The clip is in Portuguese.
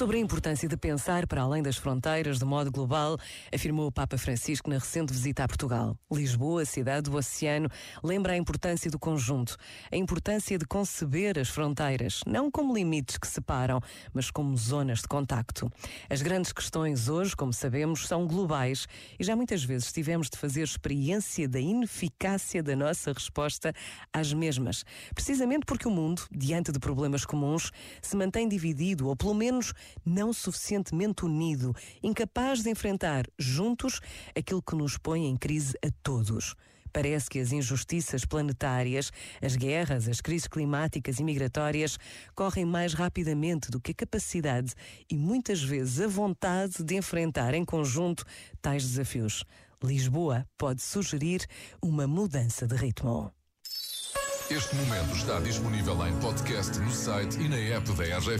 Sobre a importância de pensar para além das fronteiras de modo global, afirmou o Papa Francisco na recente visita a Portugal. Lisboa, cidade do oceano, lembra a importância do conjunto, a importância de conceber as fronteiras, não como limites que separam, mas como zonas de contacto. As grandes questões hoje, como sabemos, são globais e já muitas vezes tivemos de fazer experiência da ineficácia da nossa resposta às mesmas, precisamente porque o mundo, diante de problemas comuns, se mantém dividido ou pelo menos não suficientemente unido, incapaz de enfrentar juntos aquilo que nos põe em crise a todos. Parece que as injustiças planetárias, as guerras, as crises climáticas e migratórias correm mais rapidamente do que a capacidade e muitas vezes a vontade de enfrentar em conjunto tais desafios. Lisboa pode sugerir uma mudança de ritmo. Este momento está disponível em podcast no site e na app da RGF.